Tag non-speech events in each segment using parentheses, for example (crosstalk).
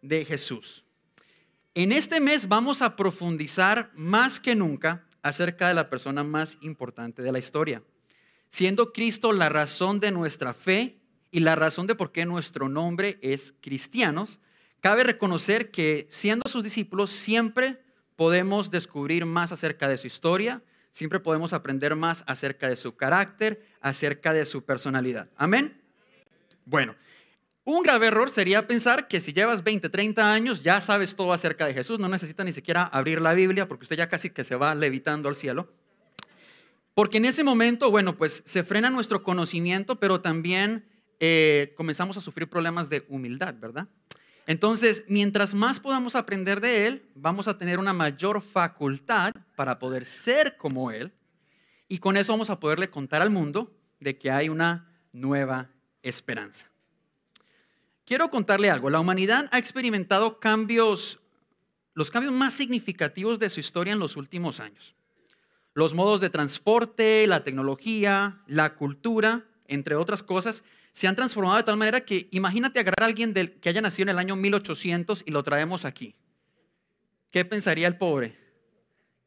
de Jesús. En este mes vamos a profundizar más que nunca acerca de la persona más importante de la historia, siendo Cristo la razón de nuestra fe y la razón de por qué nuestro nombre es cristianos. Cabe reconocer que siendo sus discípulos siempre podemos descubrir más acerca de su historia, siempre podemos aprender más acerca de su carácter, acerca de su personalidad. Amén. Bueno, un grave error sería pensar que si llevas 20, 30 años ya sabes todo acerca de Jesús, no necesita ni siquiera abrir la Biblia porque usted ya casi que se va levitando al cielo. Porque en ese momento, bueno, pues se frena nuestro conocimiento, pero también eh, comenzamos a sufrir problemas de humildad, ¿verdad? Entonces, mientras más podamos aprender de Él, vamos a tener una mayor facultad para poder ser como Él y con eso vamos a poderle contar al mundo de que hay una nueva esperanza. Quiero contarle algo. La humanidad ha experimentado cambios, los cambios más significativos de su historia en los últimos años. Los modos de transporte, la tecnología, la cultura, entre otras cosas, se han transformado de tal manera que imagínate agarrar a alguien del, que haya nacido en el año 1800 y lo traemos aquí. ¿Qué pensaría el pobre?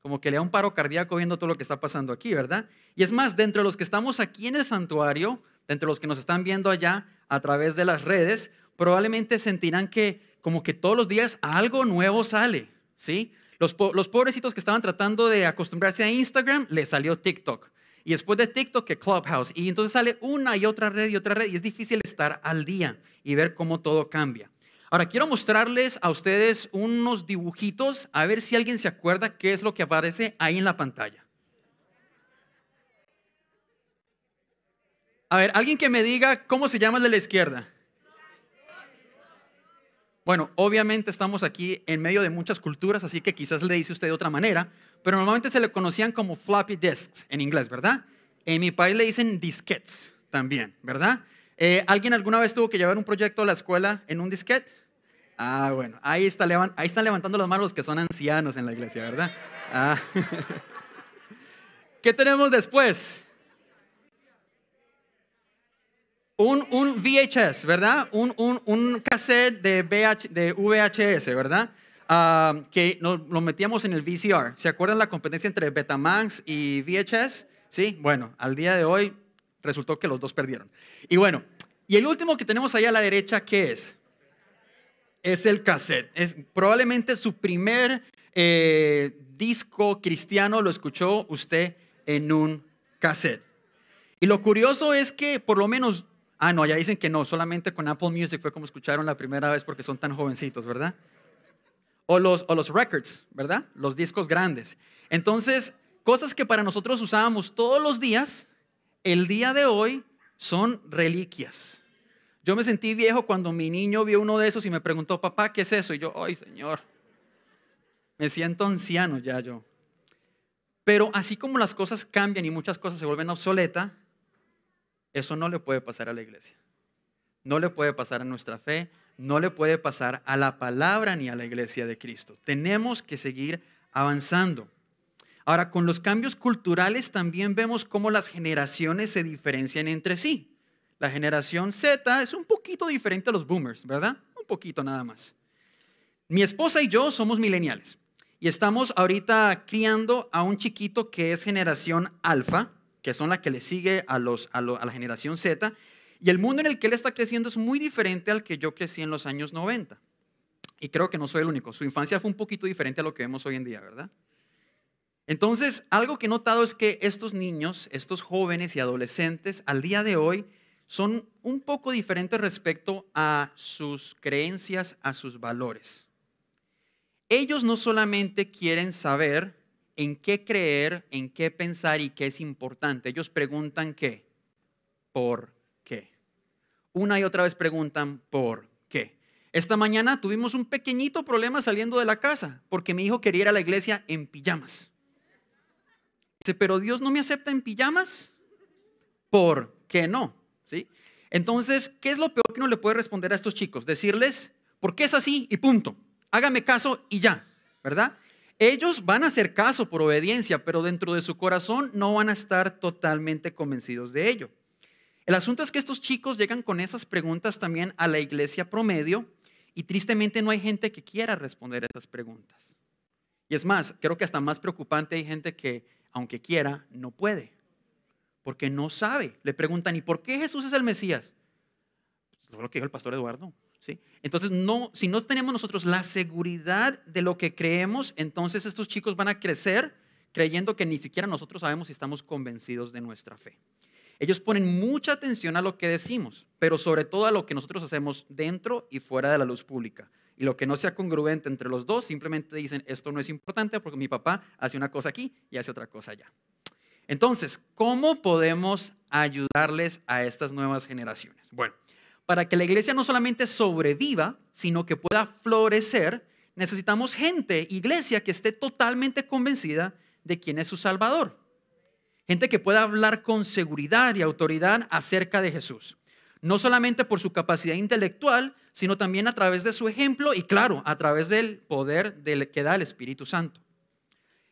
Como que le da un paro cardíaco viendo todo lo que está pasando aquí, ¿verdad? Y es más, dentro de los que estamos aquí en el santuario, dentro de los que nos están viendo allá a través de las redes, probablemente sentirán que como que todos los días algo nuevo sale, ¿sí? Los, los pobrecitos que estaban tratando de acostumbrarse a Instagram, les salió TikTok. Y después de TikTok, que Clubhouse. Y entonces sale una y otra red y otra red. Y es difícil estar al día y ver cómo todo cambia. Ahora, quiero mostrarles a ustedes unos dibujitos, a ver si alguien se acuerda qué es lo que aparece ahí en la pantalla. A ver, alguien que me diga cómo se llama el de la izquierda. Bueno, obviamente estamos aquí en medio de muchas culturas, así que quizás le dice usted de otra manera, pero normalmente se le conocían como floppy disks en inglés, ¿verdad? En mi país le dicen disquetes también, ¿verdad? Eh, ¿Alguien alguna vez tuvo que llevar un proyecto a la escuela en un disquete? Ah, bueno, ahí, está, ahí están levantando las manos que son ancianos en la iglesia, ¿verdad? Ah. (laughs) ¿Qué tenemos después? Un, VHS, ¿verdad? Un, un, cassette de, de VHS, ¿verdad? Ah, que nos, lo metíamos en el VCR. ¿Se acuerdan la competencia entre Betamax y VHS? Sí, bueno, al día de hoy resultó que los dos perdieron. Y bueno, y el último que tenemos ahí a la derecha, ¿qué es? Es el cassette. Es probablemente su primer eh, disco cristiano lo escuchó usted en un cassette. Y lo curioso es que por lo menos Ah, no, ya dicen que no, solamente con Apple Music fue como escucharon la primera vez porque son tan jovencitos, ¿verdad? O los, o los records, ¿verdad? Los discos grandes. Entonces, cosas que para nosotros usábamos todos los días, el día de hoy son reliquias. Yo me sentí viejo cuando mi niño vio uno de esos y me preguntó, papá, ¿qué es eso? Y yo, ay, Señor, me siento anciano ya yo. Pero así como las cosas cambian y muchas cosas se vuelven obsoletas, eso no le puede pasar a la iglesia. No le puede pasar a nuestra fe, no le puede pasar a la palabra ni a la iglesia de Cristo. Tenemos que seguir avanzando. Ahora, con los cambios culturales también vemos cómo las generaciones se diferencian entre sí. La generación Z es un poquito diferente a los boomers, ¿verdad? Un poquito nada más. Mi esposa y yo somos millennials y estamos ahorita criando a un chiquito que es generación alfa que son la que le sigue a, los, a, la generación Z, y el mundo en el que él está creciendo es muy diferente al que yo crecí en los años 90. Y creo que no soy el único. Su infancia fue un poquito diferente a lo que vemos hoy en día, ¿verdad? Entonces, algo que he notado es que estos niños, estos jóvenes y adolescentes, al día de hoy, son un poco diferentes respecto a sus creencias, a sus valores. Ellos no solamente quieren saber en qué creer, en qué pensar y qué es importante. Ellos preguntan qué, por qué. Una y otra vez preguntan por qué. Esta mañana tuvimos un pequeñito problema saliendo de la casa porque mi hijo quería ir a la iglesia en pijamas. Dice, pero Dios no me acepta en pijamas. ¿Por qué no? ¿Sí? Entonces, ¿qué es lo peor que uno le puede responder a estos chicos? Decirles, ¿por qué es así? Y punto. Hágame caso y ya, ¿verdad? Ellos van a hacer caso por obediencia, pero dentro de su corazón no van a estar totalmente convencidos de ello. El asunto es que estos chicos llegan con esas preguntas también a la iglesia promedio Y tristemente no hay gente que quiera responder esas preguntas. Y es más, creo que hasta más preocupante hay gente que, aunque quiera, no puede. Porque no sabe. Le preguntan, ¿y por qué Jesús es el Mesías? Pues, lo que dijo el pastor Eduardo. Entonces, si no tenemos nosotros la seguridad de lo que creemos, entonces estos chicos van a crecer creyendo que ni siquiera nosotros sabemos si estamos convencidos de nuestra fe. Ellos ponen mucha atención a lo que decimos, pero sobre todo a lo que nosotros hacemos dentro y fuera de la luz pública. Y lo que no sea congruente entre los dos, simplemente dicen, esto no es importante porque mi papá hace una cosa aquí y hace otra cosa allá. Entonces, ¿cómo podemos ayudarles a estas nuevas generaciones? Bueno, para que la iglesia no solamente sobreviva, sino que pueda florecer, necesitamos gente, iglesia, que esté totalmente convencida de quién es su Salvador. Gente que pueda hablar con seguridad y autoridad acerca de Jesús. No solamente por su capacidad intelectual, sino también a través de su ejemplo y claro, a través del poder que da el Espíritu Santo.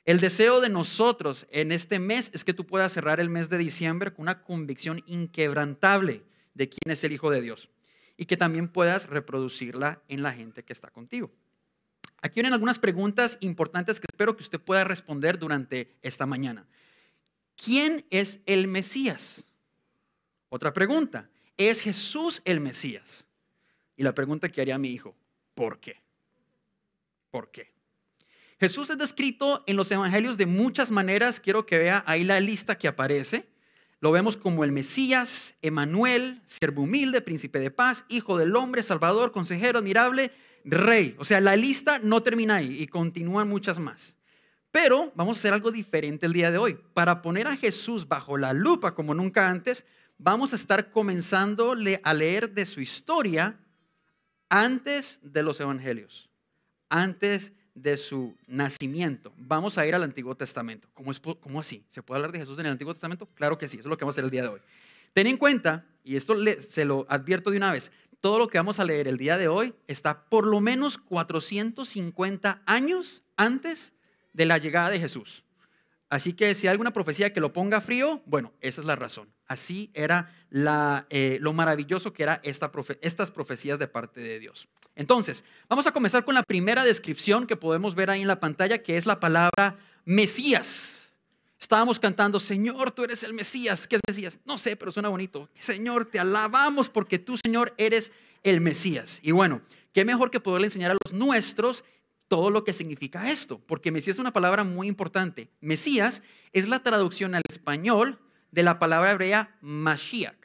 El deseo de nosotros en este mes es que tú puedas cerrar el mes de diciembre con una convicción inquebrantable de quién es el Hijo de Dios y que también puedas reproducirla en la gente que está contigo. Aquí vienen algunas preguntas importantes que espero que usted pueda responder durante esta mañana. ¿quién es el Mesías? Otra pregunta, ¿es Jesús el Mesías? Y la pregunta que haría mi hijo, ¿por qué? ¿Por qué? Jesús es descrito en los evangelios de muchas maneras. Quiero que vea ahí la lista que aparece. Lo vemos como el Mesías, Emanuel, siervo humilde, príncipe de paz, hijo del hombre, salvador, consejero admirable, rey. O sea, la lista no termina ahí y continúan muchas más. Pero vamos a hacer algo diferente el día de hoy. Para poner a Jesús bajo la lupa como nunca antes, vamos a estar comenzando a leer de su historia antes de los evangelios, antes de su nacimiento. Vamos a ir al Antiguo Testamento. ¿Cómo, es, ¿Cómo así? ¿Se puede hablar de Jesús en el Antiguo Testamento? Claro que sí, eso es lo que vamos a hacer el día de hoy. Ten en cuenta, y esto se lo advierto de una vez, todo lo que vamos a leer el día de hoy está por lo menos 450 años antes de la llegada de Jesús. Así que si hay alguna profecía que lo ponga frío, bueno, esa es la razón. Así era eh, lo maravilloso que era esta estas profecías de parte de Dios. Entonces, vamos a comenzar con la primera descripción que podemos ver ahí en la pantalla, que es la palabra Mesías. Estábamos cantando, Señor, tú eres el Mesías. ¿Qué es Mesías? No sé, pero suena bonito. Señor, te alabamos porque tú, Señor, eres el Mesías. Y bueno, qué mejor que poderle enseñar a los nuestros todo lo que significa esto, porque Mesías es una palabra muy importante. Mesías es la traducción al español de la palabra hebrea Mashiach.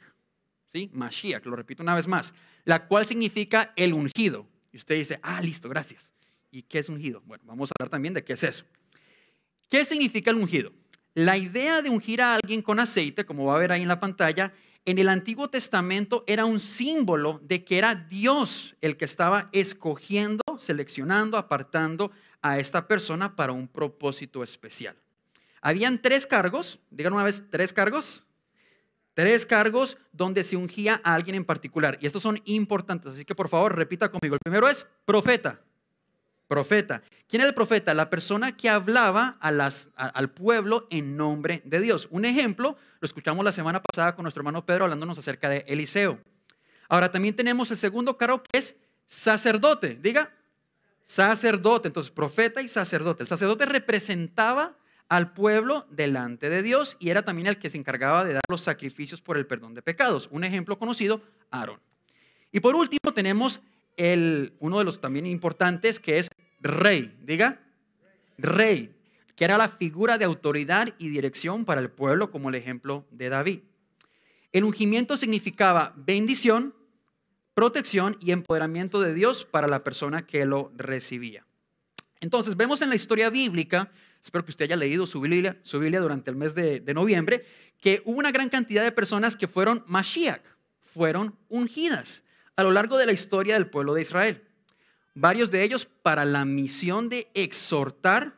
¿Sí? Mashiach, lo repito una vez más, la cual significa el ungido. Y usted dice, ah, listo, gracias. ¿Y qué es ungido? Bueno, vamos a hablar también de qué es eso. ¿Qué significa el ungido? La idea de ungir a alguien con aceite, como va a ver ahí en la pantalla, en el Antiguo Testamento era un símbolo de que era Dios el que estaba escogiendo, seleccionando, apartando a esta persona para un propósito especial. Habían tres cargos, digan una vez, tres cargos. Tres cargos donde se ungía a alguien en particular. Y estos son importantes, así que por favor repita conmigo. El primero es profeta. Profeta. ¿Quién era el profeta? La persona que hablaba al pueblo en nombre de Dios. Un ejemplo, lo escuchamos la semana pasada con nuestro hermano Pedro hablándonos acerca de Eliseo. Ahora también tenemos el segundo cargo que es sacerdote. Diga, sacerdote. Entonces, profeta y sacerdote. El sacerdote representaba al pueblo delante de Dios y era también el que se encargaba de dar los sacrificios por el perdón de pecados. Un ejemplo conocido, Aarón. Y por último tenemos el, uno de los también importantes que es rey. Diga, rey, que era la figura de autoridad y dirección para el pueblo, como el ejemplo de David. El ungimiento significaba bendición, protección y empoderamiento de Dios para la persona que lo recibía. Entonces, vemos en la historia bíblica, espero que usted haya leído su Biblia, durante el mes de, de noviembre, que hubo una gran cantidad de personas que fueron Mashiach, fueron ungidas a lo largo de la historia del pueblo de Israel. Varios de ellos para la misión de exhortar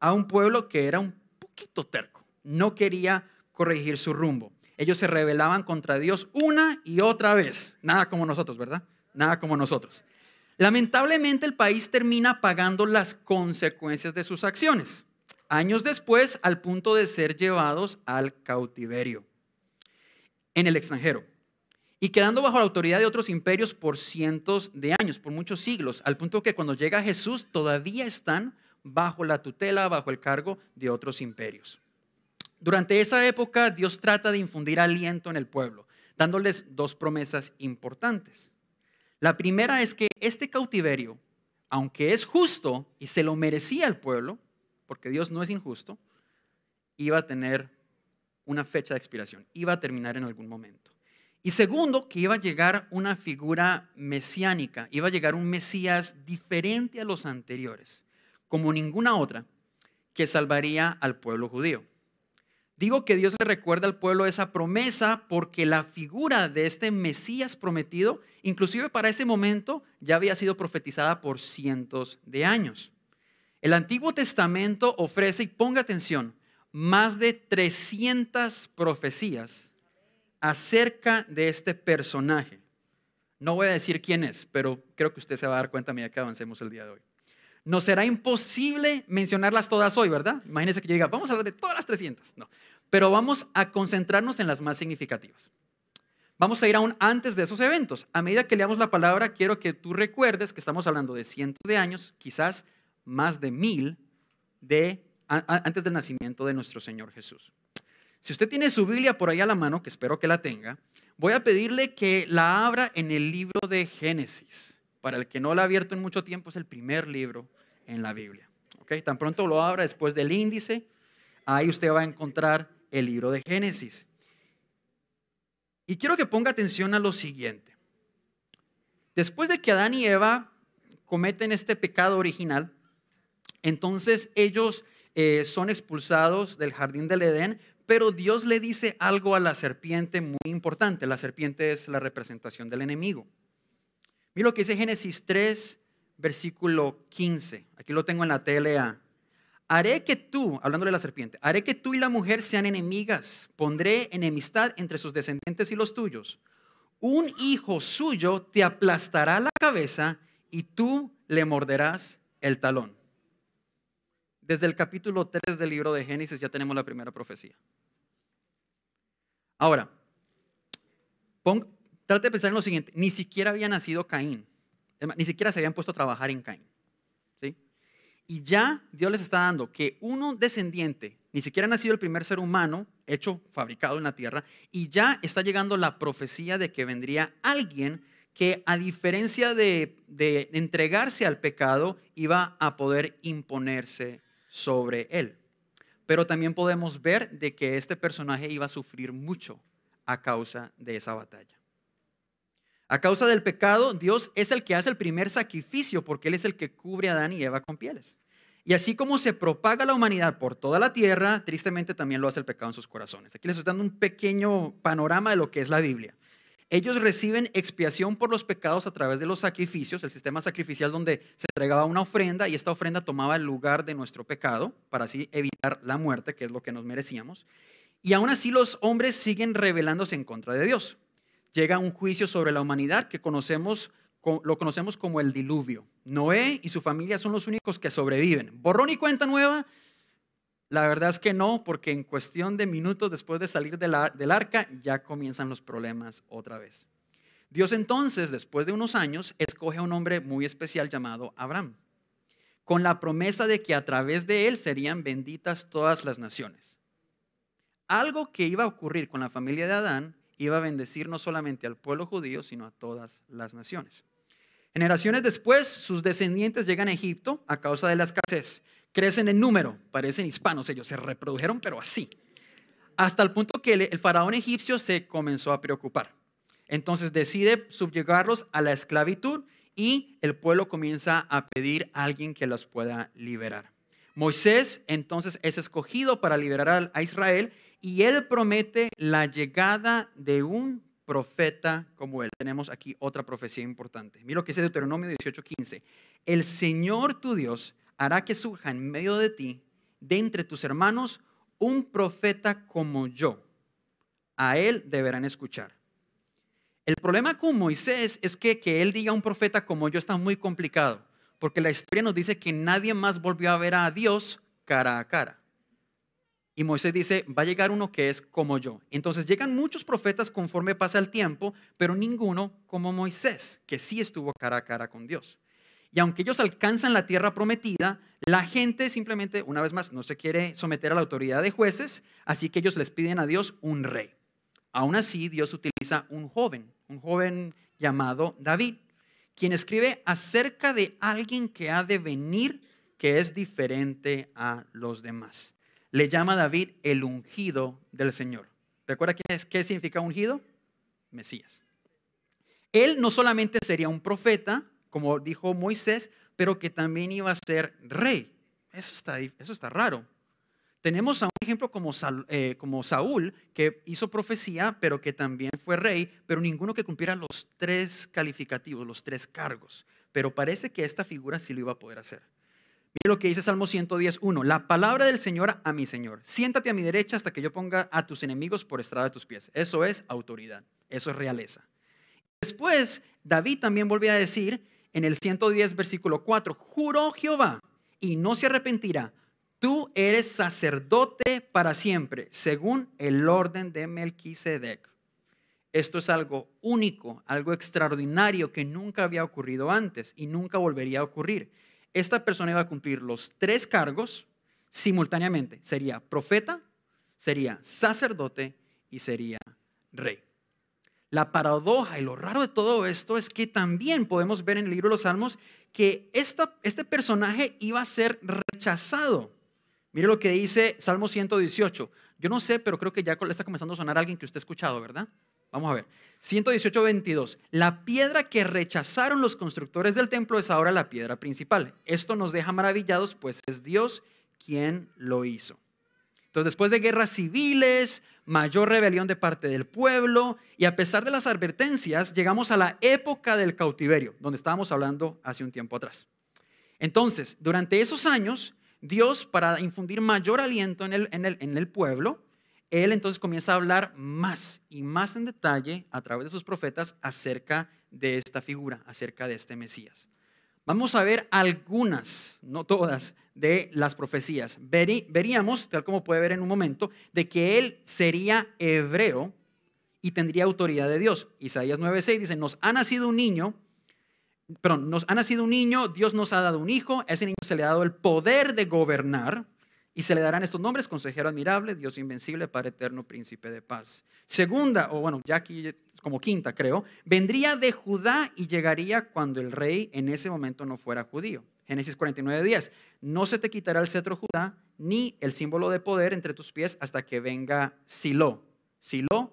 a un pueblo que era un poquito terco, no quería corregir su rumbo. Ellos se rebelaban contra Dios una y otra vez. Nada como nosotros, ¿verdad? Nada como nosotros. Lamentablemente el país termina pagando las consecuencias de sus acciones. Años después, al punto de ser llevados al cautiverio en el extranjero. Y quedando bajo la autoridad de otros imperios por cientos de años, por muchos siglos, al punto que cuando llega Jesús todavía están bajo la tutela, bajo el cargo de otros imperios. Durante esa época Dios trata de infundir aliento en el pueblo, dándoles dos promesas importantes. La primera es que este cautiverio, aunque es justo y se lo merecía el pueblo, porque Dios no es injusto, iba a tener una fecha de expiración, iba a terminar en algún momento. Y segundo, que iba a llegar una figura mesiánica, iba a llegar un Mesías diferente a los anteriores, como ninguna otra, que salvaría al pueblo judío. Digo que Dios le recuerda al pueblo esa promesa porque la figura de este Mesías prometido, inclusive para ese momento, ya había sido profetizada por cientos de años. El Antiguo Testamento ofrece, y ponga atención, más de 300 profecías acerca de este personaje. No voy a decir quién es, pero creo que usted se va a dar cuenta a medida que avancemos el día de hoy. No será imposible mencionarlas todas hoy, ¿verdad? Imagínense que yo diga, vamos a hablar de todas las 300. No, pero vamos a concentrarnos en las más significativas. Vamos a ir aún antes de esos eventos. A medida que leamos la palabra, quiero que tú recuerdes que estamos hablando de cientos de años, quizás más de mil, de, antes del nacimiento de nuestro Señor Jesús. Si usted tiene su Biblia por ahí a la mano, que espero que la tenga, voy a pedirle que la abra en el libro de Génesis. Para el que no la ha abierto en mucho tiempo, es el primer libro en la Biblia. ¿Okay? Tan pronto lo abra después del índice, ahí usted va a encontrar el libro de Génesis. Y quiero que ponga atención a lo siguiente. Después de que Adán y Eva cometen este pecado original, entonces ellos eh, son expulsados del jardín del Edén, pero Dios le dice algo a la serpiente muy importante. La serpiente es la representación del enemigo. Mira lo que dice Génesis 3, versículo 15. Aquí lo tengo en la TLA. Haré que tú, hablando de la serpiente, haré que tú y la mujer sean enemigas. Pondré enemistad entre sus descendientes y los tuyos. Un hijo suyo te aplastará la cabeza y tú le morderás el talón. Desde el capítulo 3 del libro de Génesis ya tenemos la primera profecía. Ahora, trate de pensar en lo siguiente, ni siquiera había nacido Caín, ni siquiera se habían puesto a trabajar en Caín. ¿sí? Y ya Dios les está dando que uno descendiente, ni siquiera ha nacido el primer ser humano hecho, fabricado en la tierra, y ya está llegando la profecía de que vendría alguien que a diferencia de, de entregarse al pecado, iba a poder imponerse sobre él. Pero también podemos ver de que este personaje iba a sufrir mucho a causa de esa batalla. A causa del pecado, Dios es el que hace el primer sacrificio porque Él es el que cubre a Adán y Eva con pieles. Y así como se propaga la humanidad por toda la tierra, tristemente también lo hace el pecado en sus corazones. Aquí les estoy dando un pequeño panorama de lo que es la Biblia. Ellos reciben expiación por los pecados a través de los sacrificios, el sistema sacrificial donde se entregaba una ofrenda y esta ofrenda tomaba el lugar de nuestro pecado para así evitar la muerte, que es lo que nos merecíamos. Y aún así los hombres siguen rebelándose en contra de Dios. Llega un juicio sobre la humanidad que conocemos, lo conocemos como el diluvio. Noé y su familia son los únicos que sobreviven. Borrón y cuenta nueva, la verdad es que no, porque en cuestión de minutos después de salir del arca ya comienzan los problemas otra vez. Dios entonces, después de unos años, escoge a un hombre muy especial llamado Abraham, con la promesa de que a través de él serían benditas todas las naciones. Algo que iba a ocurrir con la familia de Adán iba a bendecir no solamente al pueblo judío, sino a todas las naciones. Generaciones después, sus descendientes llegan a Egipto a causa de la escasez crecen en número, parecen hispanos ellos, se reprodujeron pero así. Hasta el punto que el, faraón egipcio se comenzó a preocupar. Entonces decide subyugarlos a la esclavitud y el pueblo comienza a pedir a alguien que los pueda liberar. Moisés entonces es escogido para liberar a Israel y él promete la llegada de un profeta como él. Tenemos aquí otra profecía importante. Mira lo que dice Deuteronomio 18:15. El Señor tu Dios hará que surja en medio de ti, de entre tus hermanos, un profeta como yo. A él deberán escuchar. El problema con Moisés es que que él diga un profeta como yo está muy complicado, porque la historia nos dice que nadie más volvió a ver a Dios cara a cara. Y Moisés dice, va a llegar uno que es como yo. Entonces llegan muchos profetas conforme pasa el tiempo, pero ninguno como Moisés, que sí estuvo cara a cara con Dios. Y aunque ellos alcanzan la tierra prometida, la gente simplemente, una vez más, no se quiere someter a la autoridad de jueces, así que ellos les piden a Dios un rey. Aún así, Dios utiliza un joven, un joven llamado David, quien escribe acerca de alguien que ha de venir que es diferente a los demás. Le llama David el ungido del Señor. ¿Recuerda qué, es, qué significa ungido? Mesías. Él no solamente sería un profeta, como dijo Moisés, pero que también iba a ser rey. Eso está, eso está raro. Tenemos a un ejemplo como, eh, como Saúl, que hizo profecía, pero que también fue rey, pero ninguno que cumpliera los tres calificativos, los tres cargos. Pero parece que esta figura sí lo iba a poder hacer. Mire lo que dice Salmo 110.1. La palabra del Señor a mi Señor. Siéntate a mi derecha hasta que yo ponga a tus enemigos por estrada de tus pies. Eso es autoridad. Eso es realeza. Después, David también volvió a decir en el 110, versículo 4, juró Jehová y no se arrepentirá Tú eres sacerdote para siempre, según el orden de Melquisedec. Esto es algo único, algo extraordinario que nunca había ocurrido antes y nunca volvería a ocurrir. Esta persona iba a cumplir los tres cargos simultáneamente. Sería profeta, sería sacerdote y sería rey. La paradoja y lo raro de todo esto es que también podemos ver en el libro de los Salmos que este personaje iba a ser rechazado. Mire lo que dice Salmo 118. Yo no sé, pero creo que ya está comenzando a sonar alguien que usted ha escuchado, ¿verdad? Vamos a ver. 118, 22. La piedra que rechazaron los constructores del templo es ahora la piedra principal. Esto nos deja maravillados, pues es Dios quien lo hizo. Entonces, después de guerras civiles, mayor rebelión de parte del pueblo, y a pesar de las advertencias, llegamos a la época del cautiverio, donde estábamos hablando hace un tiempo atrás. Entonces, durante esos años, Dios, para infundir mayor aliento en el, en, el, pueblo, Él entonces comienza a hablar más y más en detalle a través de sus profetas acerca de esta figura, acerca de este Mesías. Vamos a ver algunas, no todas, de las profecías. Veríamos, tal como puede ver en un momento, de que Él sería hebreo y tendría autoridad de Dios. Isaías 9:6 dice, nos ha nacido un niño perdón, nos ha nacido un niño, Dios nos ha dado un hijo, a ese niño se le ha dado el poder de gobernar y se le darán estos nombres, consejero admirable, Dios invencible, Padre eterno, príncipe de paz. Segunda, o bueno, ya aquí como quinta creo, vendría de Judá y llegaría cuando el rey en ese momento no fuera judío. Génesis 49, 10. No se te quitará el cetro Judá ni el símbolo de poder entre tus pies hasta que venga Silo. Silo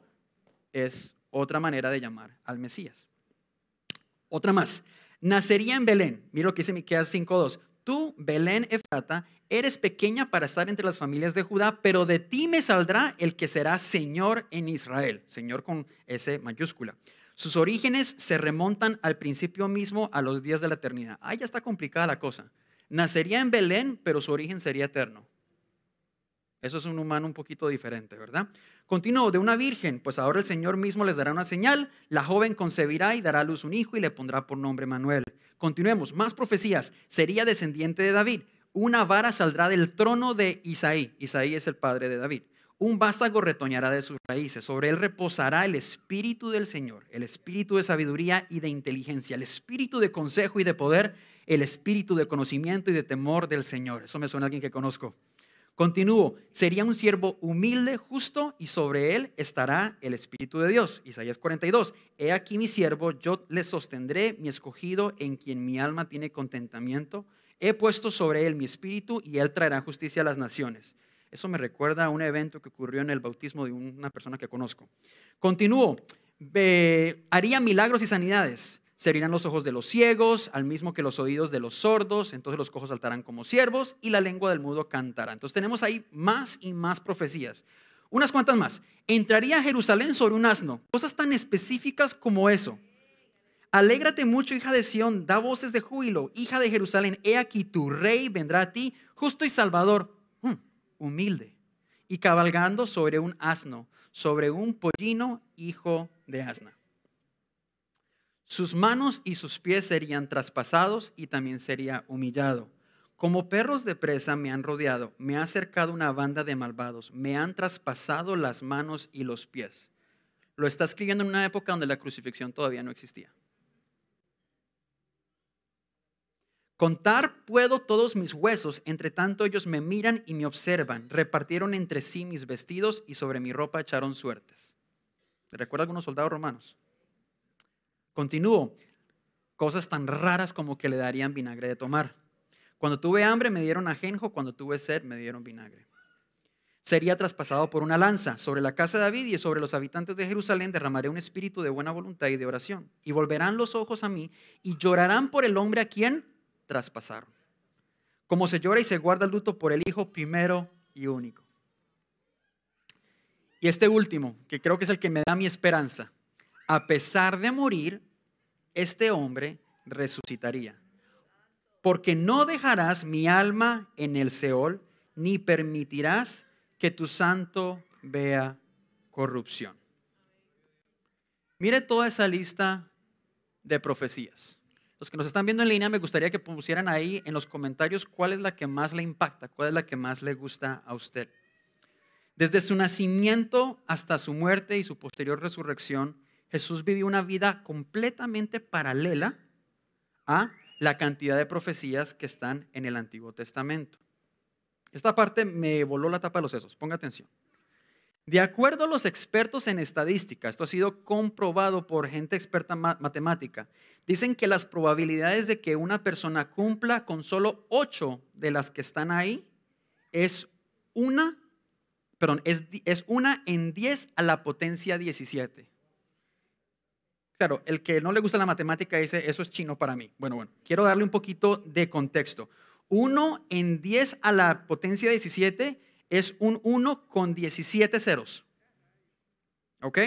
es otra manera de llamar al Mesías. Otra más nacería en Belén. Mira lo que dice Miqueas 5:2. Tú, Belén Efrata, eres pequeña para estar entre las familias de Judá, pero de ti me saldrá el que será Señor en Israel. Señor con S mayúscula. Sus orígenes se remontan al principio mismo, a los días de la eternidad. Ahí ya está complicada la cosa. Nacería en Belén, pero su origen sería eterno. Eso es un humano un poquito diferente, ¿verdad? Continuó, de una virgen, pues ahora el Señor mismo les dará una señal, la joven concebirá y dará a luz un hijo y le pondrá por nombre Manuel. Continuemos, más profecías, sería descendiente de David, una vara saldrá del trono de Isaí, Isaí es el padre de David, un vástago retoñará de sus raíces, sobre él reposará el espíritu del Señor, el espíritu de sabiduría y de inteligencia, el espíritu de consejo y de poder, el espíritu de conocimiento y de temor del Señor. Eso me suena a alguien que conozco. Continúo, sería un siervo humilde, justo, y sobre él estará el Espíritu de Dios. Isaías 42, he aquí mi siervo, yo le sostendré, mi escogido, en quien mi alma tiene contentamiento. He puesto sobre él mi espíritu y él traerá justicia a las naciones. Eso me recuerda a un evento que ocurrió en el bautismo de una persona que conozco. Continúo, haría milagros y sanidades se los ojos de los ciegos, al mismo que los oídos de los sordos, entonces los cojos saltarán como siervos y la lengua del mudo cantará. Entonces tenemos ahí más y más profecías. Unas cuantas más. Entraría a Jerusalén sobre un asno. Cosas tan específicas como eso. Alégrate mucho, hija de Sión, da voces de júbilo, hija de Jerusalén, he aquí tu rey vendrá a ti, justo y salvador, hmm, humilde, y cabalgando sobre un asno, sobre un pollino, hijo de asna. Sus manos y sus pies serían traspasados y también sería humillado. Como perros de presa me han rodeado, me ha acercado una banda de malvados, me han traspasado las manos y los pies. Lo está escribiendo en una época donde la crucifixión todavía no existía. Contar puedo todos mis huesos, entre tanto ellos me miran y me observan. Repartieron entre sí mis vestidos y sobre mi ropa echaron suertes. ¿Le recuerda algunos soldados romanos? Continúo. Cosas tan raras como que le darían vinagre de tomar. Cuando tuve hambre me dieron ajenjo, cuando tuve sed me dieron vinagre. Sería traspasado por una lanza. Sobre la casa de David y sobre los habitantes de Jerusalén derramaré un espíritu de buena voluntad y de oración. Y volverán los ojos a mí y llorarán por el hombre a quien traspasaron. Como se llora y se guarda el luto por el hijo primero y único. Y este último, que creo que es el que me da mi esperanza, a pesar de morir, este hombre resucitaría. Porque no dejarás mi alma en el Seol, ni permitirás que tu santo vea corrupción. Mire toda esa lista de profecías. Los que nos están viendo en línea, me gustaría que pusieran ahí en los comentarios cuál es la que más le impacta, cuál es la que más le gusta a usted. Desde su nacimiento hasta su muerte y su posterior resurrección, Jesús vivió una vida completamente paralela a la cantidad de profecías que están en el Antiguo Testamento. Esta parte me voló la tapa de los sesos, ponga atención. De acuerdo a los expertos en estadística, esto ha sido comprobado por gente experta en matemática, dicen que las probabilidades de que una persona cumpla con solo 8 de las que están ahí es una perdón, es, una en 10 a la potencia 17. Claro, el que no le gusta la matemática dice, eso es chino para mí. Bueno, bueno, quiero darle un poquito de contexto. 1 en 10 a la potencia 17 es un 1 con 17 ceros. ¿Ok?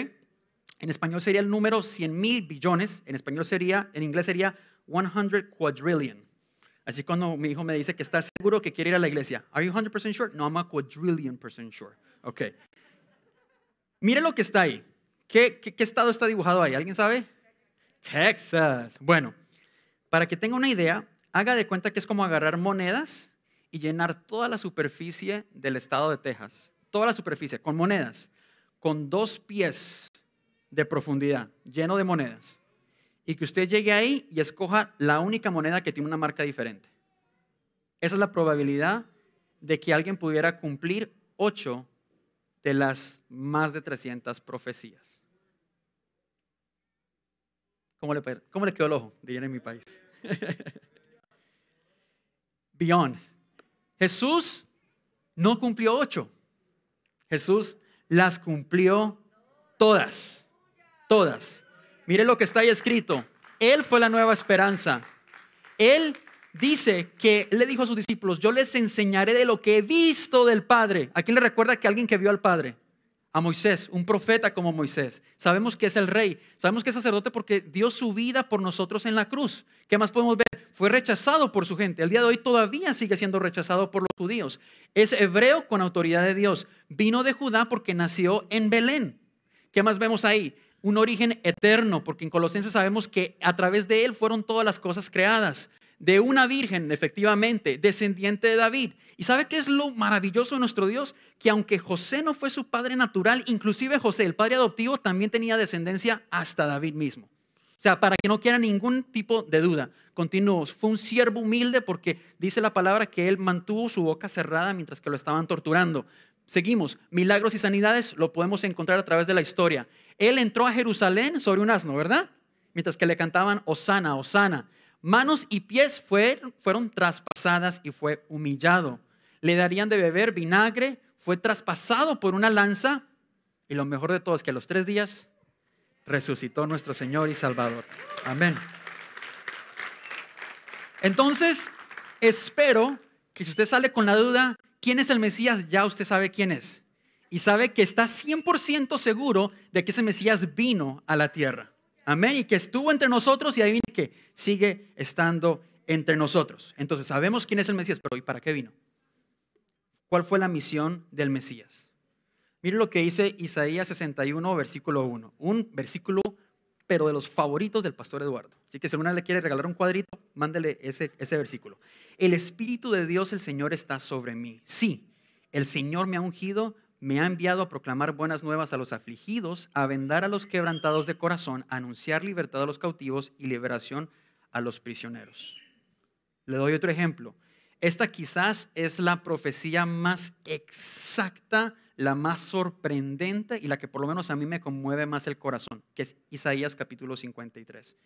En español sería el número 100 mil billones. En español sería, en inglés sería 100 quadrillion. Así cuando mi hijo me dice que está seguro que quiere ir a la iglesia, ¿Are you 100% sure? No, I'm a quadrillion percent sure. Ok. Mire lo que está ahí. ¿Qué, estado está dibujado ahí? ¿Alguien sabe? Texas. Bueno, para que tenga una idea, haga de cuenta que es como agarrar monedas y llenar toda la superficie del estado de Texas. Toda la superficie, con monedas, con dos pies de profundidad, lleno de monedas y que usted llegue ahí y escoja la única moneda que tiene una marca diferente. Esa es la probabilidad de que alguien pudiera cumplir ocho de las más de 300 profecías. ¿Cómo le, quedó el ojo? Dirían en mi país. (laughs) Beyond. Jesús no cumplió ocho. Jesús las cumplió todas. Todas. Mire lo que está ahí escrito. Él fue la nueva esperanza. Él dice que le dijo a sus discípulos, yo les enseñaré de lo que he visto del Padre. ¿A quién le recuerda que alguien que vio al Padre? A Moisés, un profeta como Moisés. Sabemos que es el rey, sabemos que es sacerdote porque dio su vida por nosotros en la cruz. ¿Qué más podemos ver? Fue rechazado por su gente. El día de hoy todavía sigue siendo rechazado por los judíos. Es hebreo con autoridad de Dios. Vino de Judá porque nació en Belén. ¿Qué más vemos ahí? un origen eterno, porque en Colosenses sabemos que a través de él fueron todas las cosas creadas. De una virgen, efectivamente, descendiente de David. ¿Y sabe qué es lo maravilloso de nuestro Dios? Que aunque José no fue su padre natural, inclusive José, el padre adoptivo, también tenía descendencia hasta David mismo. O sea, para que no quiera ningún tipo de duda. Continuos, fue un siervo humilde porque dice la palabra que él mantuvo su boca cerrada mientras que lo estaban torturando. Seguimos, milagros y sanidades lo podemos encontrar a través de la historia. Él entró a Jerusalén sobre un asno, ¿verdad? Mientras que le cantaban Osana, Osana. Manos y pies fueron traspasadas y fue humillado. Le darían de beber vinagre, fue traspasado por una lanza y lo mejor de todo es que a los tres días resucitó nuestro Señor y Salvador. Amén. Entonces, espero que si usted sale con la duda, ¿quién es el Mesías? Ya usted sabe quién es y sabe que está 100% seguro de que ese Mesías vino a la tierra. Amén. Y que estuvo entre nosotros y ahí viene que sigue estando entre nosotros. Entonces sabemos quién es el Mesías, pero ¿y para qué vino? ¿Cuál fue la misión del Mesías? Mire lo que dice Isaías 61, versículo 1. Un versículo pero de los favoritos del pastor Eduardo. Así que si alguna le quiere regalar un cuadrito, mándele ese, ese versículo. El Espíritu de Dios, el Señor, está sobre mí. Sí, el Señor me ha ungido, me ha enviado a proclamar buenas nuevas a los afligidos, a vendar a los quebrantados de corazón, a anunciar libertad a los cautivos y liberación a los prisioneros. Le doy otro ejemplo. Esta quizás es la profecía más exacta, la más sorprendente y la que por lo menos a mí me conmueve más el corazón, que es Isaías capítulo 53.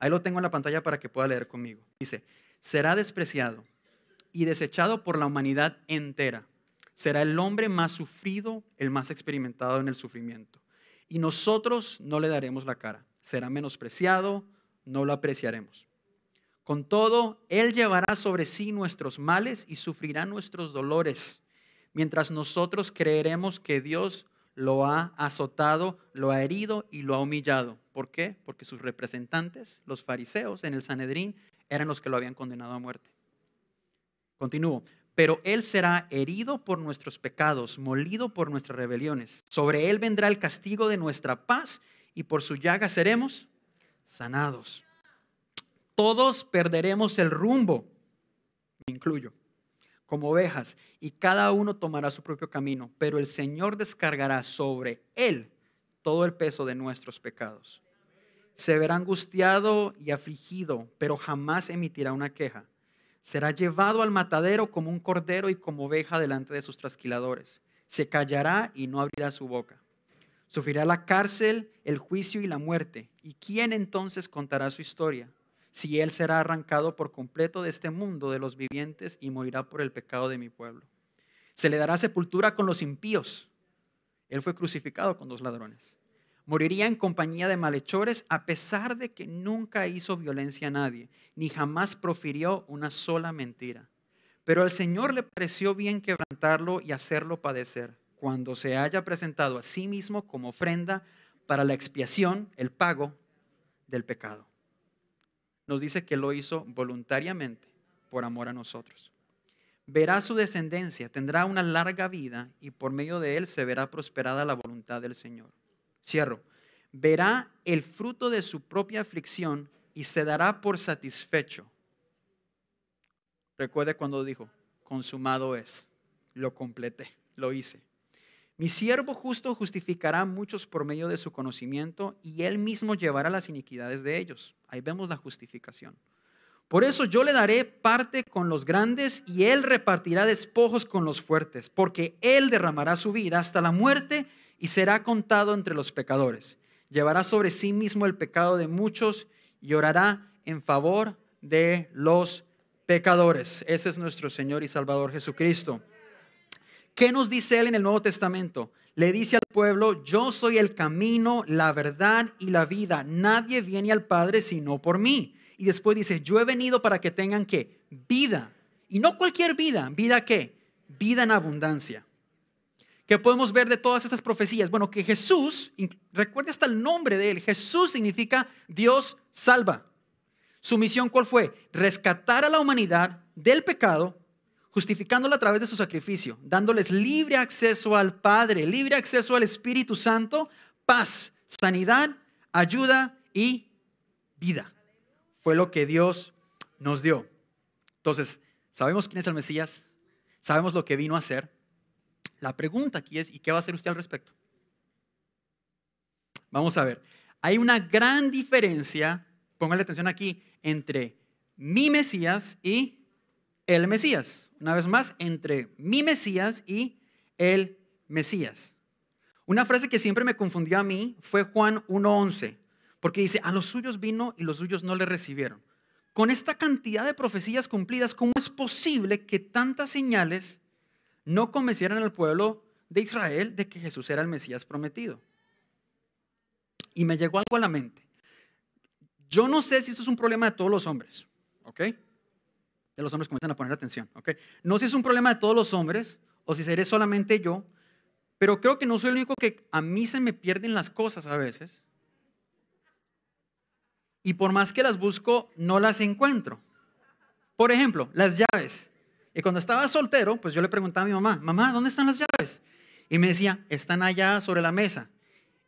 Ahí lo tengo en la pantalla para que pueda leer conmigo. Dice, será despreciado y desechado por la humanidad entera. Será el hombre más sufrido, el más experimentado en el sufrimiento. Y nosotros no le daremos la cara. Será menospreciado, no lo apreciaremos. Con todo, Él llevará sobre sí nuestros males y sufrirá nuestros dolores, mientras nosotros creeremos que Dios lo ha azotado, lo ha herido y lo ha humillado. ¿Por qué? Porque sus representantes, los fariseos en el Sanedrín, eran los que lo habían condenado a muerte. Continúo. Pero Él será herido por nuestros pecados, molido por nuestras rebeliones. Sobre Él vendrá el castigo de nuestra paz y por su llaga seremos sanados todos perderemos el rumbo, me incluyo, como ovejas, y cada uno tomará su propio camino, pero el Señor descargará sobre él todo el peso de nuestros pecados. Se verá angustiado y afligido, pero jamás emitirá una queja. Será llevado al matadero como un cordero y como oveja delante de sus trasquiladores. Se callará y no abrirá su boca. Sufrirá la cárcel, el juicio y la muerte. ¿Y quién entonces contará su historia? si Él será arrancado por completo de este mundo de los vivientes y morirá por el pecado de mi pueblo. Se le dará sepultura con los impíos. Él fue crucificado con dos ladrones. Moriría en compañía de malhechores a pesar de que nunca hizo violencia a nadie, ni jamás profirió una sola mentira. Pero al Señor le pareció bien quebrantarlo y hacerlo padecer, cuando se haya presentado a sí mismo como ofrenda para la expiación, el pago del pecado nos dice que lo hizo voluntariamente por amor a nosotros. Verá su descendencia, tendrá una larga vida y por medio de él se verá prosperada la voluntad del Señor. Cierro. Verá el fruto de su propia aflicción y se dará por satisfecho. Recuerde cuando dijo, consumado es, lo completé, lo hice. Mi siervo justo justificará a muchos por medio de su conocimiento y él mismo llevará las iniquidades de ellos. Ahí vemos la justificación. Por eso yo le daré parte con los grandes y él repartirá despojos con los fuertes, porque él derramará su vida hasta la muerte y será contado entre los pecadores. Llevará sobre sí mismo el pecado de muchos y orará en favor de los pecadores. Ese es nuestro Señor y Salvador Jesucristo. ¿Qué nos dice él en el Nuevo Testamento? Le dice al pueblo, yo soy el camino, la verdad y la vida. Nadie viene al Padre sino por mí. Y después dice, yo he venido para que tengan qué? Vida. Y no cualquier vida. ¿Vida qué? Vida en abundancia. ¿Qué podemos ver de todas estas profecías? Bueno, que Jesús, recuerde hasta el nombre de él, Jesús significa Dios salva. Su misión cuál fue? Rescatar a la humanidad del pecado justificándola a través de su sacrificio, dándoles libre acceso al Padre, libre acceso al Espíritu Santo, paz, sanidad, ayuda y vida. Fue lo que Dios nos dio. Entonces, ¿sabemos quién es el Mesías? ¿Sabemos lo que vino a hacer? La pregunta aquí es, ¿y qué va a hacer usted al respecto? Vamos a ver. Hay una gran diferencia, póngale atención aquí, entre mi Mesías y el Mesías una vez más, entre mi Mesías y el Mesías. Una frase que siempre me confundió a mí fue Juan 1.11, porque dice, a los suyos vino y los suyos no le recibieron. Con esta cantidad de profecías cumplidas, ¿cómo es posible que tantas señales no convencieran al pueblo de Israel de que Jesús era el Mesías prometido? Y me llegó algo a la mente. Yo no sé si esto es un problema de todos los hombres, ¿ok? los hombres comienzan a poner atención. ¿ok? No sé si es un problema de todos los hombres o si seré solamente yo, pero creo que no soy el único que a mí se me pierden las cosas a veces. Y por más que las busco, no las encuentro. Por ejemplo, las llaves. Y cuando estaba soltero, pues yo le preguntaba a mi mamá, mamá, ¿dónde están las llaves? Y me decía, están allá sobre la mesa.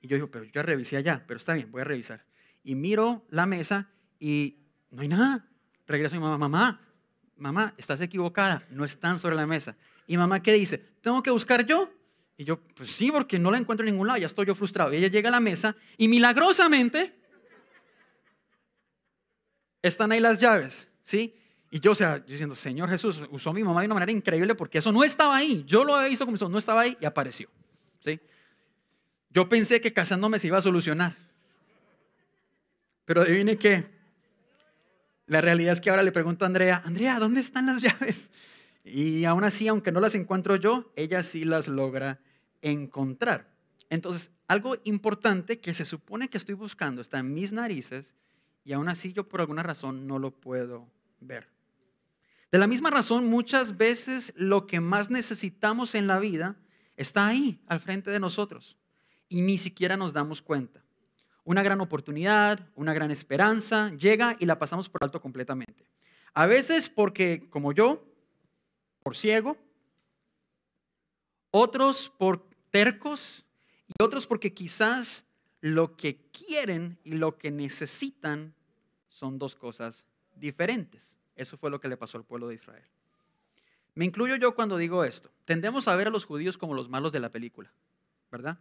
Y yo digo, pero yo ya revisé allá, pero está bien, voy a revisar. y miro la mesa y no hay nada. Regreso a mi mamá, mamá, mamá, estás equivocada, no están sobre la mesa. Y mamá, ¿qué dice? ¿Tengo que buscar yo? Y yo, pues sí, porque no la encuentro en ningún lado, ya estoy yo frustrado. Y ella llega a la mesa y milagrosamente están ahí las llaves, ¿sí? Y yo, o sea, yo diciendo, Señor Jesús, usó mi mamá de una manera increíble porque eso no estaba ahí. Yo lo he visto como eso, no estaba ahí y apareció, ¿sí? Yo pensé que casándome se iba a solucionar. Pero adivine qué. La realidad es que ahora le pregunto a Andrea, Andrea, ¿dónde están las (laughs) llaves? Y aún así, aunque no las encuentro yo, ella sí las logra encontrar. Entonces, algo importante que se supone que estoy buscando está en mis narices y aún así yo por alguna razón no lo puedo ver. De la misma razón, muchas veces lo que más necesitamos en la vida está ahí, al frente de nosotros, y ni siquiera nos damos cuenta. Una gran oportunidad, una gran esperanza, llega y la pasamos por alto completamente. A veces porque, como yo, por ciego, otros por tercos y otros porque quizás lo que quieren y lo que necesitan son dos cosas diferentes. Eso fue lo que le pasó al pueblo de Israel. Me incluyo yo cuando digo esto. Tendemos a ver a los judíos como los malos de la película, ¿verdad?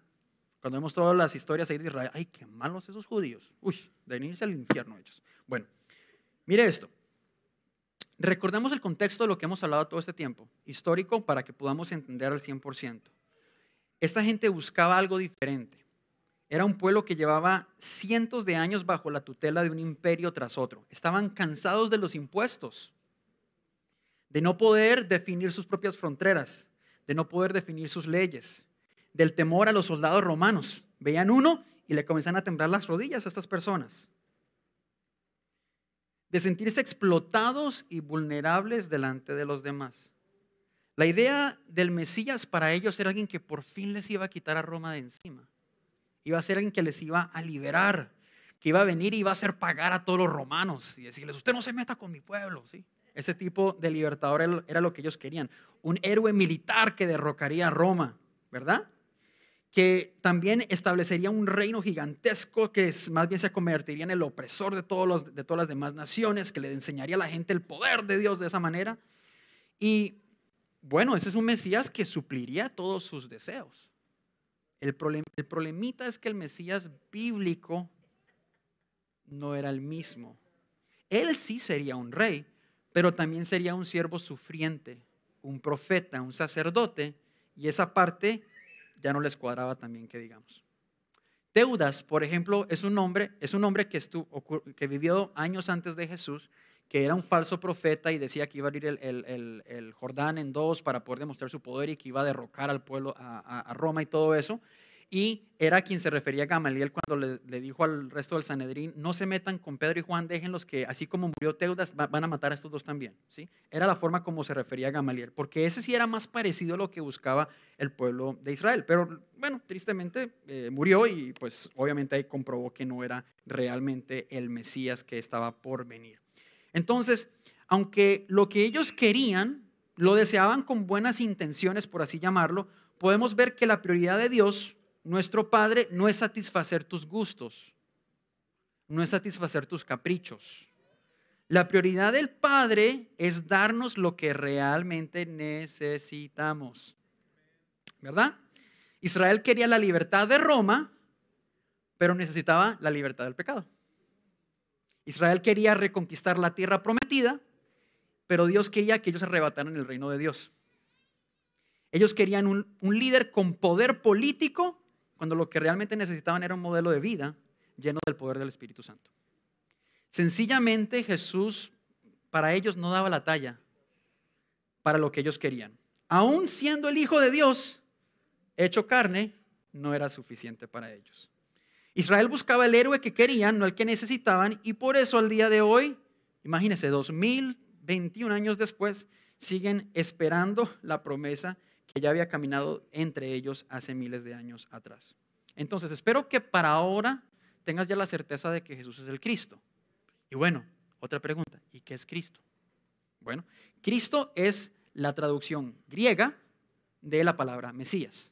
Cuando vemos todas las historias ahí de Israel, ay, qué malos esos judíos. Uy, de irse al infierno ellos. Bueno, mire esto. Recordemos el contexto de lo que hemos hablado todo este tiempo, histórico, para que podamos entender al 100%. Esta gente buscaba algo diferente. Era un pueblo que llevaba cientos de años bajo la tutela de un imperio tras otro. Estaban cansados de los impuestos, de no poder definir sus propias fronteras, de no poder definir sus leyes, del temor a los soldados romanos. Veían uno y le comenzaban a temblar las rodillas a estas personas. De sentirse explotados y vulnerables delante de los demás. La idea del Mesías para ellos era alguien que por fin les iba a quitar a Roma de encima iba a ser alguien que les iba a liberar, que iba a venir y iba a hacer pagar a todos los romanos y decirles, usted no se meta con mi pueblo, ¿sí? Ese tipo de libertador era lo que ellos querían, un héroe militar que derrocaría a Roma, ¿verdad? Que también establecería un reino gigantesco que más bien se convertiría en el opresor de, todos los, de todas las demás naciones, que le enseñaría a la gente el poder de Dios de esa manera. Y bueno, ese es un Mesías que supliría todos sus deseos. El, problemita es que el Mesías bíblico no era el mismo. Él sí sería un rey, pero también sería un siervo sufriente, un profeta, un sacerdote, y esa parte ya no les cuadraba también que digamos. Teudas, por ejemplo, es un hombre, es un hombre que, estuvo, que vivió años antes de Jesús, que era un falso profeta y decía que iba a abrir el, Jordán en dos para poder demostrar su poder y que iba a derrocar al pueblo, a, Roma y todo eso. Y era quien se refería a Gamaliel cuando le, dijo al resto del Sanedrín, no se metan con Pedro y Juan, déjenlos que así como murió Teudas, van a matar a estos dos también. ¿sí? Era la forma como se refería a Gamaliel, porque ese sí era más parecido a lo que buscaba el pueblo de Israel. Pero bueno, tristemente eh, murió y pues obviamente ahí comprobó que no era realmente el Mesías que estaba por venir. Entonces, aunque lo que ellos querían, lo deseaban con buenas intenciones, por así llamarlo, podemos ver que la prioridad de Dios, nuestro Padre, no es satisfacer tus gustos, no es satisfacer tus caprichos. La prioridad del Padre es darnos lo que realmente necesitamos. ¿Verdad? Israel quería la libertad de Roma, pero necesitaba la libertad del pecado. Israel quería reconquistar la tierra prometida, pero Dios quería que ellos arrebataran el reino de Dios. Ellos querían un, líder con poder político, cuando lo que realmente necesitaban era un modelo de vida lleno del poder del Espíritu Santo. Sencillamente Jesús para ellos no daba la talla para lo que ellos querían. Aún siendo el Hijo de Dios, hecho carne, no era suficiente para ellos. Israel buscaba el héroe que querían, no el que necesitaban, y por eso al día de hoy, imagínense, 2021 años después, siguen esperando la promesa que ya había caminado entre ellos hace miles de años atrás. Entonces, espero que para ahora tengas ya la certeza de que Jesús es el Cristo. Y bueno, otra pregunta, ¿y qué es Cristo? Bueno, Cristo es la traducción griega de la palabra Mesías.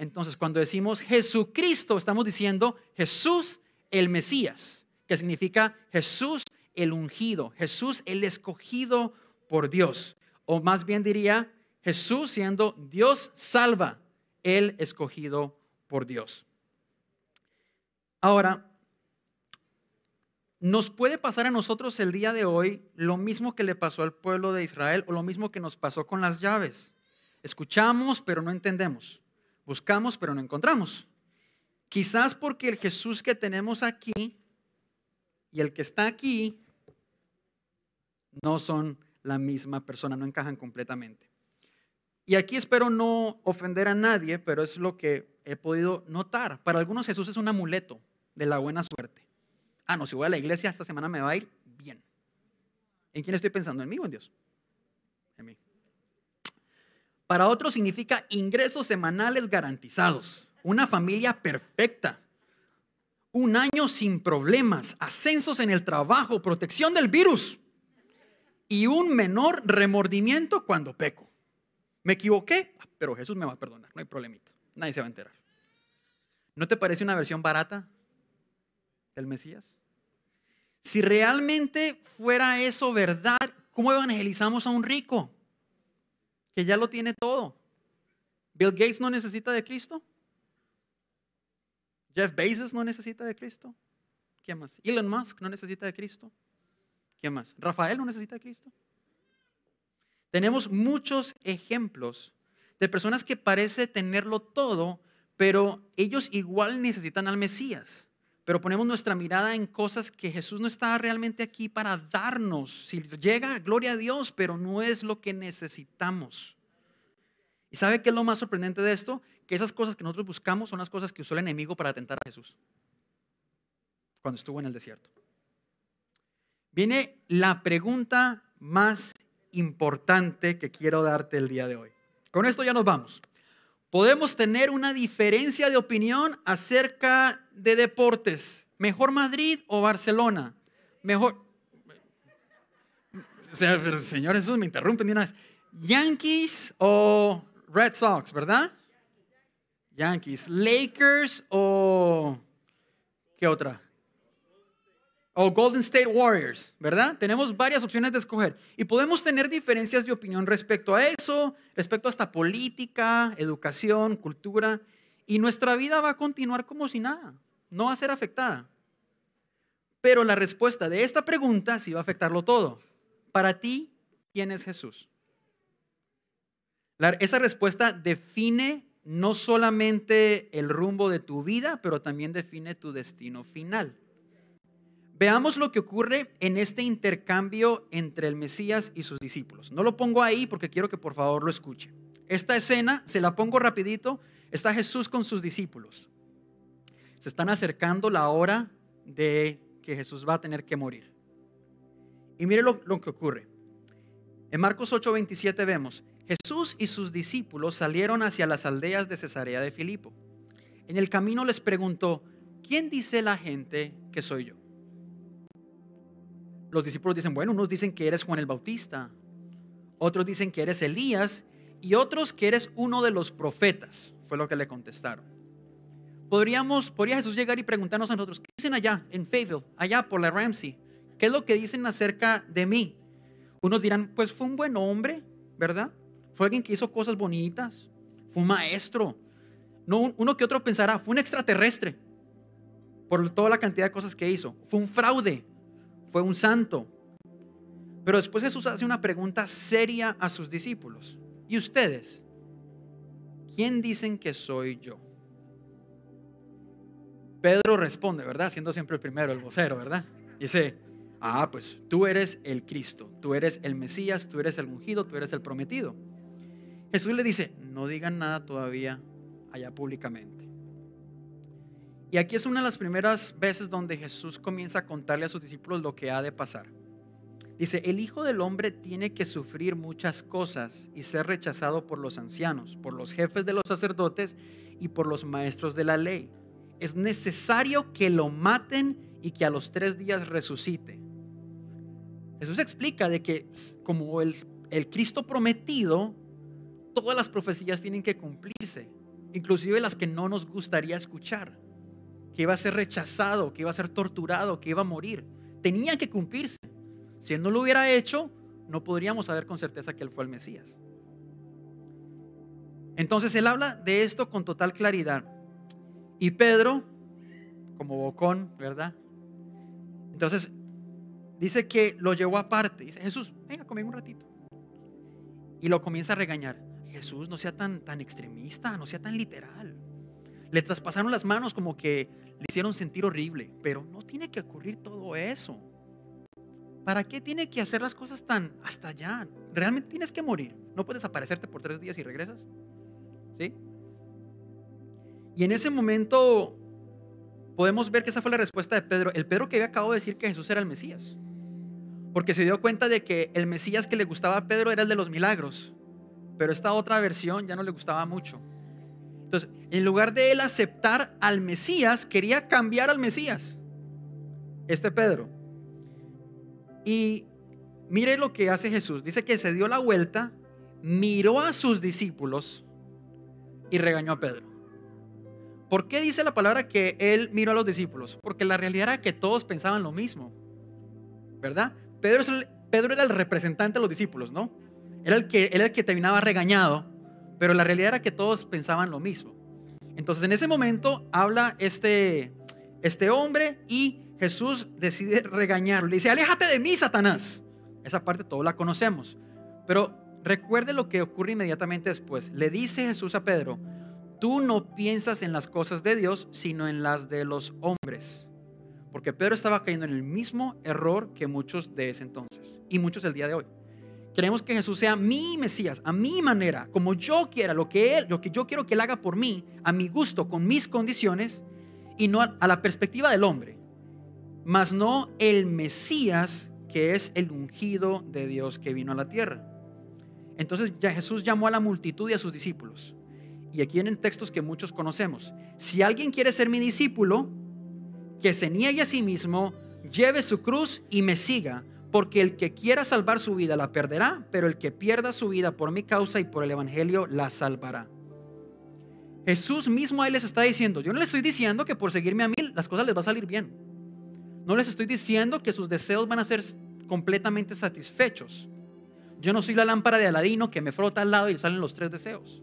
Entonces, cuando decimos Jesucristo, estamos diciendo Jesús el Mesías, que significa Jesús el ungido, Jesús el escogido por Dios. O más bien diría, Jesús siendo Dios salva, el escogido por Dios. Ahora, nos puede pasar a nosotros el día de hoy lo mismo que le pasó al pueblo de Israel o lo mismo que nos pasó con las llaves. Escuchamos, pero no entendemos. Buscamos, pero no encontramos. Quizás porque el Jesús que tenemos aquí y el que está aquí no son la misma persona, no encajan completamente. Y aquí espero no ofender a nadie, pero es lo que he podido notar. Para algunos Jesús es un amuleto de la buena suerte. Ah, no, si voy a la iglesia esta semana me va a ir bien. ¿En quién estoy pensando? ¿En mí o en Dios? Para otros significa ingresos semanales garantizados, una familia perfecta, un año sin problemas, ascensos en el trabajo, protección del virus y un menor remordimiento cuando peco. Me equivoqué, pero Jesús me va a perdonar, no hay problemita, nadie se va a enterar. ¿No te parece una versión barata del Mesías? Si realmente fuera eso verdad, ¿cómo evangelizamos a un rico que ya lo tiene todo? Bill Gates no necesita de Cristo. Jeff Bezos no necesita de Cristo. ¿Quién más? Elon Musk no necesita de Cristo. ¿Quién más? Rafael no necesita de Cristo. Tenemos muchos ejemplos de personas que parece tenerlo todo, pero ellos igual necesitan al Mesías. Pero ponemos nuestra mirada en cosas que Jesús no está realmente aquí para darnos. Si llega, gloria a Dios, pero no es lo que necesitamos. ¿Y sabe qué es lo más sorprendente de esto? Que esas cosas que nosotros buscamos son las cosas que usó el enemigo para atentar a Jesús cuando estuvo en el desierto. Viene la pregunta más importante que quiero darte el día de hoy. Con esto ya nos vamos. Podemos tener una diferencia de opinión acerca de deportes. ¿Mejor Madrid o Barcelona? Mejor... O sea, señor Jesús, me interrumpen de una vez. ¿Yankees o Red Sox, verdad? Yankees. ¿Lakers o... ¿Qué otra? O Golden State Warriors, ¿verdad? Tenemos varias opciones de escoger y podemos tener diferencias de opinión respecto a eso, respecto a esta política, educación, cultura, y nuestra vida va a continuar como si nada, no va a ser afectada. Pero la respuesta de esta pregunta sí va a afectarlo todo. Para ti, ¿quién es Jesús? esa respuesta define no solamente el rumbo de tu vida, pero también define tu destino final. Veamos lo que ocurre en este intercambio entre el Mesías y sus discípulos. No lo pongo ahí porque quiero que por favor lo escuche. Esta escena, se la pongo rapidito, está Jesús con sus discípulos. Se están acercando la hora de que Jesús va a tener que morir. Y mire lo, lo que ocurre. En Marcos 8:27 vemos, Jesús y sus discípulos salieron hacia las aldeas de Cesarea de Filipo. En el camino les preguntó, ¿quién dice la gente que soy yo? Los discípulos dicen, bueno, unos dicen que eres Juan el Bautista, otros dicen que eres Elías y otros que eres uno de los profetas, fue lo que le contestaron. Podríamos, podría Jesús llegar y preguntarnos a nosotros, ¿qué dicen allá en Fayetteville, allá por la Ramsey? ¿Qué es lo que dicen acerca de mí? Unos dirán, pues fue un buen hombre, ¿verdad? Fue alguien que hizo cosas bonitas, fue un maestro. No, uno que otro pensará, fue un extraterrestre por toda la cantidad de cosas que hizo. Fue un fraude, fue un santo. Pero después Jesús hace una pregunta seria a sus discípulos. ¿Y ustedes? ¿Quién dicen que soy yo? Pedro responde, ¿verdad? Siendo siempre el primero, el vocero, ¿verdad? Dice, ah, pues tú eres el Cristo, tú eres el Mesías, tú eres el ungido, tú eres el prometido. Jesús le dice, no digan nada todavía allá públicamente. Y aquí es una de las primeras veces donde Jesús comienza a contarle a sus discípulos lo que ha de pasar. Dice, el Hijo del Hombre tiene que sufrir muchas cosas y ser rechazado por los ancianos, por los jefes de los sacerdotes y por los maestros de la ley. Es necesario que lo maten y que a los tres días resucite. Jesús explica de que como el, el Cristo prometido, todas las profecías tienen que cumplirse, inclusive las que no nos gustaría escuchar. Que iba a ser rechazado, que iba a ser torturado, que iba a morir. Tenía que cumplirse. Si él no lo hubiera hecho, no podríamos saber con certeza que él fue el Mesías. Entonces él habla de esto con total claridad. Y Pedro, como bocón, ¿verdad? Entonces dice que lo llevó aparte. Dice, Jesús, venga conmigo un ratito. Y lo comienza a regañar. Jesús, no sea tan, tan extremista, no sea tan literal. Le traspasaron las manos como que le hicieron sentir horrible, pero no tiene que ocurrir todo eso. ¿Para qué tiene que hacer las cosas tan hasta allá? Realmente tienes que morir. No puedes aparecerte por tres días y regresas. ¿Sí? Y en ese momento podemos ver que esa fue la respuesta de Pedro. El Pedro que había acabado de decir que Jesús era el Mesías. Porque se dio cuenta de que el Mesías que le gustaba a Pedro era el de los milagros. Pero esta otra versión ya no le gustaba mucho. Entonces, en lugar de él aceptar al Mesías, quería cambiar al Mesías. Este Pedro. Y mire lo que hace Jesús. Dice que se dio la vuelta, miró a sus discípulos y regañó a Pedro. ¿Por qué dice la palabra que él miró a los discípulos? Porque la realidad era que todos pensaban lo mismo. ¿Verdad? Pedro, era el representante de los discípulos, ¿no? Era el, que, era el que terminaba regañado, pero la realidad era que todos pensaban lo mismo. Entonces en ese momento habla este, este hombre y Jesús decide regañarlo. Le dice, aléjate de mí, Satanás. Esa parte todos la conocemos. Pero recuerde lo que ocurre inmediatamente después. Le dice Jesús a Pedro, tú no piensas en las cosas de Dios, sino en las de los hombres. Porque Pedro estaba cayendo en el mismo error que muchos de ese entonces y muchos el día de hoy. Queremos que Jesús sea mi Mesías, a mi manera, como yo quiera, lo que, él, lo que yo quiero que Él haga por mí, a mi gusto, con mis condiciones, y no a, la perspectiva del hombre, mas no el Mesías que es el ungido de Dios que vino a la tierra. Entonces ya Jesús llamó a la multitud y a sus discípulos. Y aquí vienen textos que muchos conocemos. Si alguien quiere ser mi discípulo, que se niegue a sí mismo, lleve su cruz y me siga, porque el que quiera salvar su vida la perderá, pero el que pierda su vida por mi causa y por el Evangelio la salvará. Jesús mismo ahí les está diciendo, yo no les estoy diciendo que por seguirme a mí las cosas les va a salir bien. No les estoy diciendo que sus deseos van a ser completamente satisfechos. Yo no soy la lámpara de Aladino que me frota al lado y le salen los tres deseos.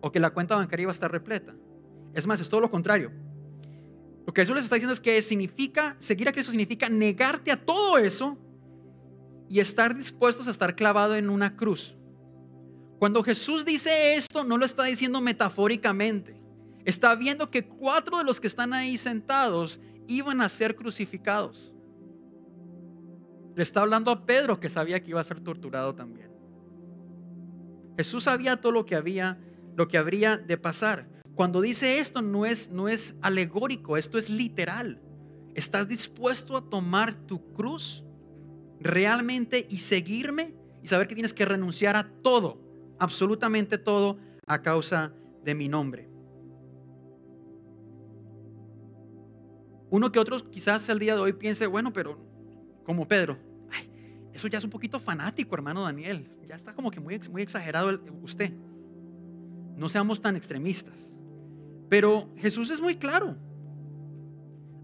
O que la cuenta bancaria va a estar repleta. Es más, es todo lo contrario. Lo que Jesús les está diciendo es que significa, seguir a Cristo significa negarte a todo eso y estar dispuestos a estar clavado en una cruz. Cuando Jesús dice esto, no lo está diciendo metafóricamente. Está viendo que cuatro de los que están ahí sentados iban a ser crucificados. Le está hablando a Pedro que sabía que iba a ser torturado también. Jesús sabía todo lo que había, lo que habría de pasar. Cuando dice esto no es, no es alegórico, esto es literal. ¿Estás dispuesto a tomar tu cruz realmente y seguirme y saber que tienes que renunciar a todo, absolutamente todo, a causa de mi nombre? Uno que otro quizás el día de hoy piense, bueno, pero como Pedro, eso ya es un poquito fanático, hermano Daniel. Ya está como que muy, muy exagerado usted. No seamos tan extremistas. Pero Jesús es muy claro.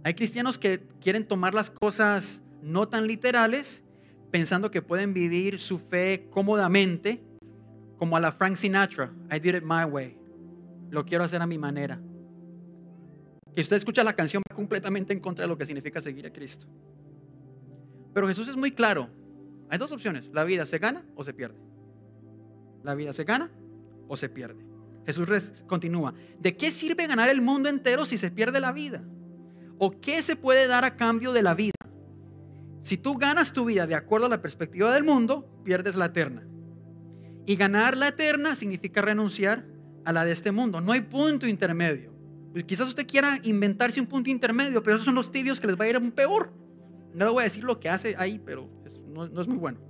Hay cristianos que quieren tomar las cosas no tan literales, pensando que pueden vivir su fe cómodamente, como a la Frank Sinatra. I did it my way. Lo quiero hacer a mi manera. Y usted escucha la canción completamente en contra de lo que significa seguir a Cristo. Pero Jesús es muy claro. Hay dos opciones. La vida se gana o se pierde. La vida se gana o se pierde. Jesús continúa, ¿de qué sirve ganar el mundo entero si se pierde la vida? ¿O qué se puede dar a cambio de la vida? Si tú ganas tu vida de acuerdo a la perspectiva del mundo, pierdes la eterna. Y ganar la eterna significa renunciar a la de este mundo. No hay punto intermedio. Pues quizás usted quiera inventarse un punto intermedio, pero esos son los tibios que les va a ir un peor. No le voy a decir lo que hace ahí, pero no es muy bueno.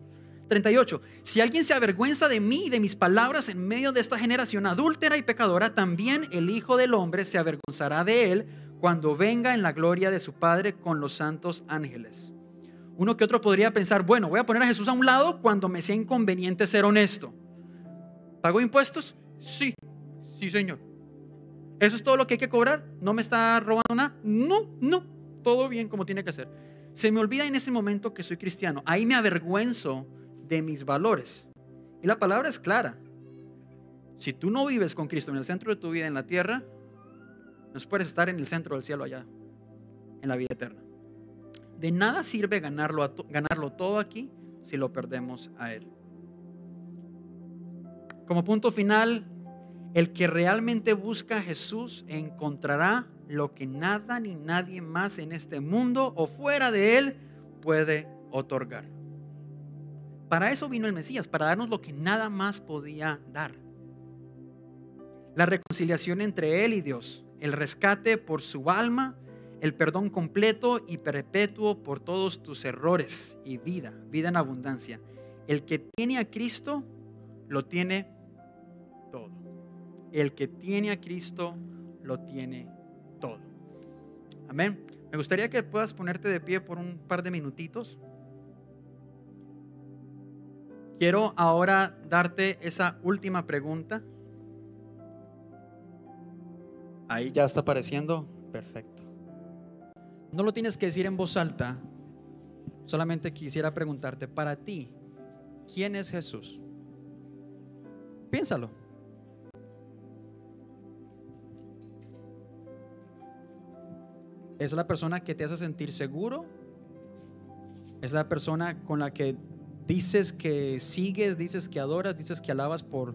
38. Si alguien se avergüenza de mí y de mis palabras en medio de esta generación adúltera y pecadora, también el Hijo del Hombre se avergonzará de él cuando venga en la gloria de su Padre con los santos ángeles. Uno que otro podría pensar, bueno, voy a poner a Jesús a un lado cuando me sea inconveniente ser honesto. ¿Pago impuestos? Sí, sí, Señor. ¿Eso es todo lo que hay que cobrar? ¿No me está robando nada? No, no, todo bien como tiene que ser. Se me olvida en ese momento que soy cristiano. Ahí me avergüenzo de mis valores. Y la palabra es clara. Si tú no vives con Cristo en el centro de tu vida en la tierra, no puedes estar en el centro del cielo allá, en la vida eterna. De nada sirve ganarlo, ganarlo todo aquí si lo perdemos a Él. Como punto final, el que realmente busca a Jesús encontrará lo que nada ni nadie más en este mundo o fuera de Él puede otorgar. Para eso vino el Mesías, para darnos lo que nada más podía dar. La reconciliación entre Él y Dios, el rescate por su alma, el perdón completo y perpetuo por todos tus errores y vida, vida en abundancia. El que tiene a Cristo, lo tiene todo. El que tiene a Cristo, lo tiene todo. Amén. Me gustaría que puedas ponerte de pie por un par de minutitos. Quiero ahora darte esa última pregunta. Ahí ya está apareciendo. Perfecto. No lo tienes que decir en voz alta. Solamente quisiera preguntarte, para ti, ¿quién es Jesús? Piénsalo. ¿Es la persona que te hace sentir seguro? ¿Es la persona con la que dices que sigues, dices que adoras, dices que alabas por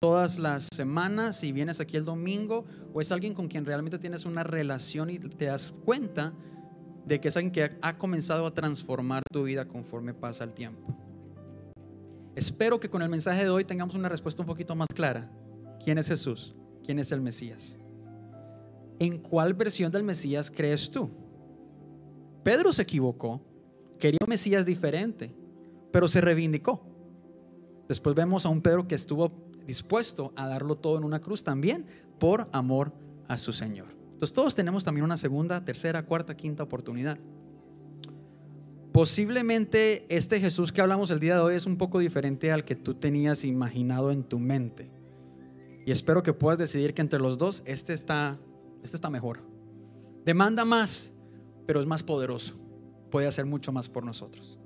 todas las semanas y vienes aquí el domingo? ¿O es alguien con quien realmente tienes una relación y te das cuenta de que es alguien que ha comenzado a transformar tu vida conforme pasa el tiempo? Espero que con el mensaje de hoy tengamos una respuesta un poquito más clara. ¿Quién es Jesús? ¿Quién es el Mesías? ¿En cuál versión del Mesías crees tú? Pedro se equivocó, quería un Mesías diferente, pero se reivindicó. Después vemos a un Pedro que estuvo dispuesto a darlo todo en una cruz también por amor a su Señor. Entonces todos tenemos también una segunda, tercera, cuarta, quinta oportunidad. Posiblemente este Jesús que hablamos el día de hoy es un poco diferente al que tú tenías imaginado en tu mente. Y espero que puedas decidir que entre los dos este está este está mejor. Demanda más, pero es más poderoso. Puede hacer mucho más por nosotros.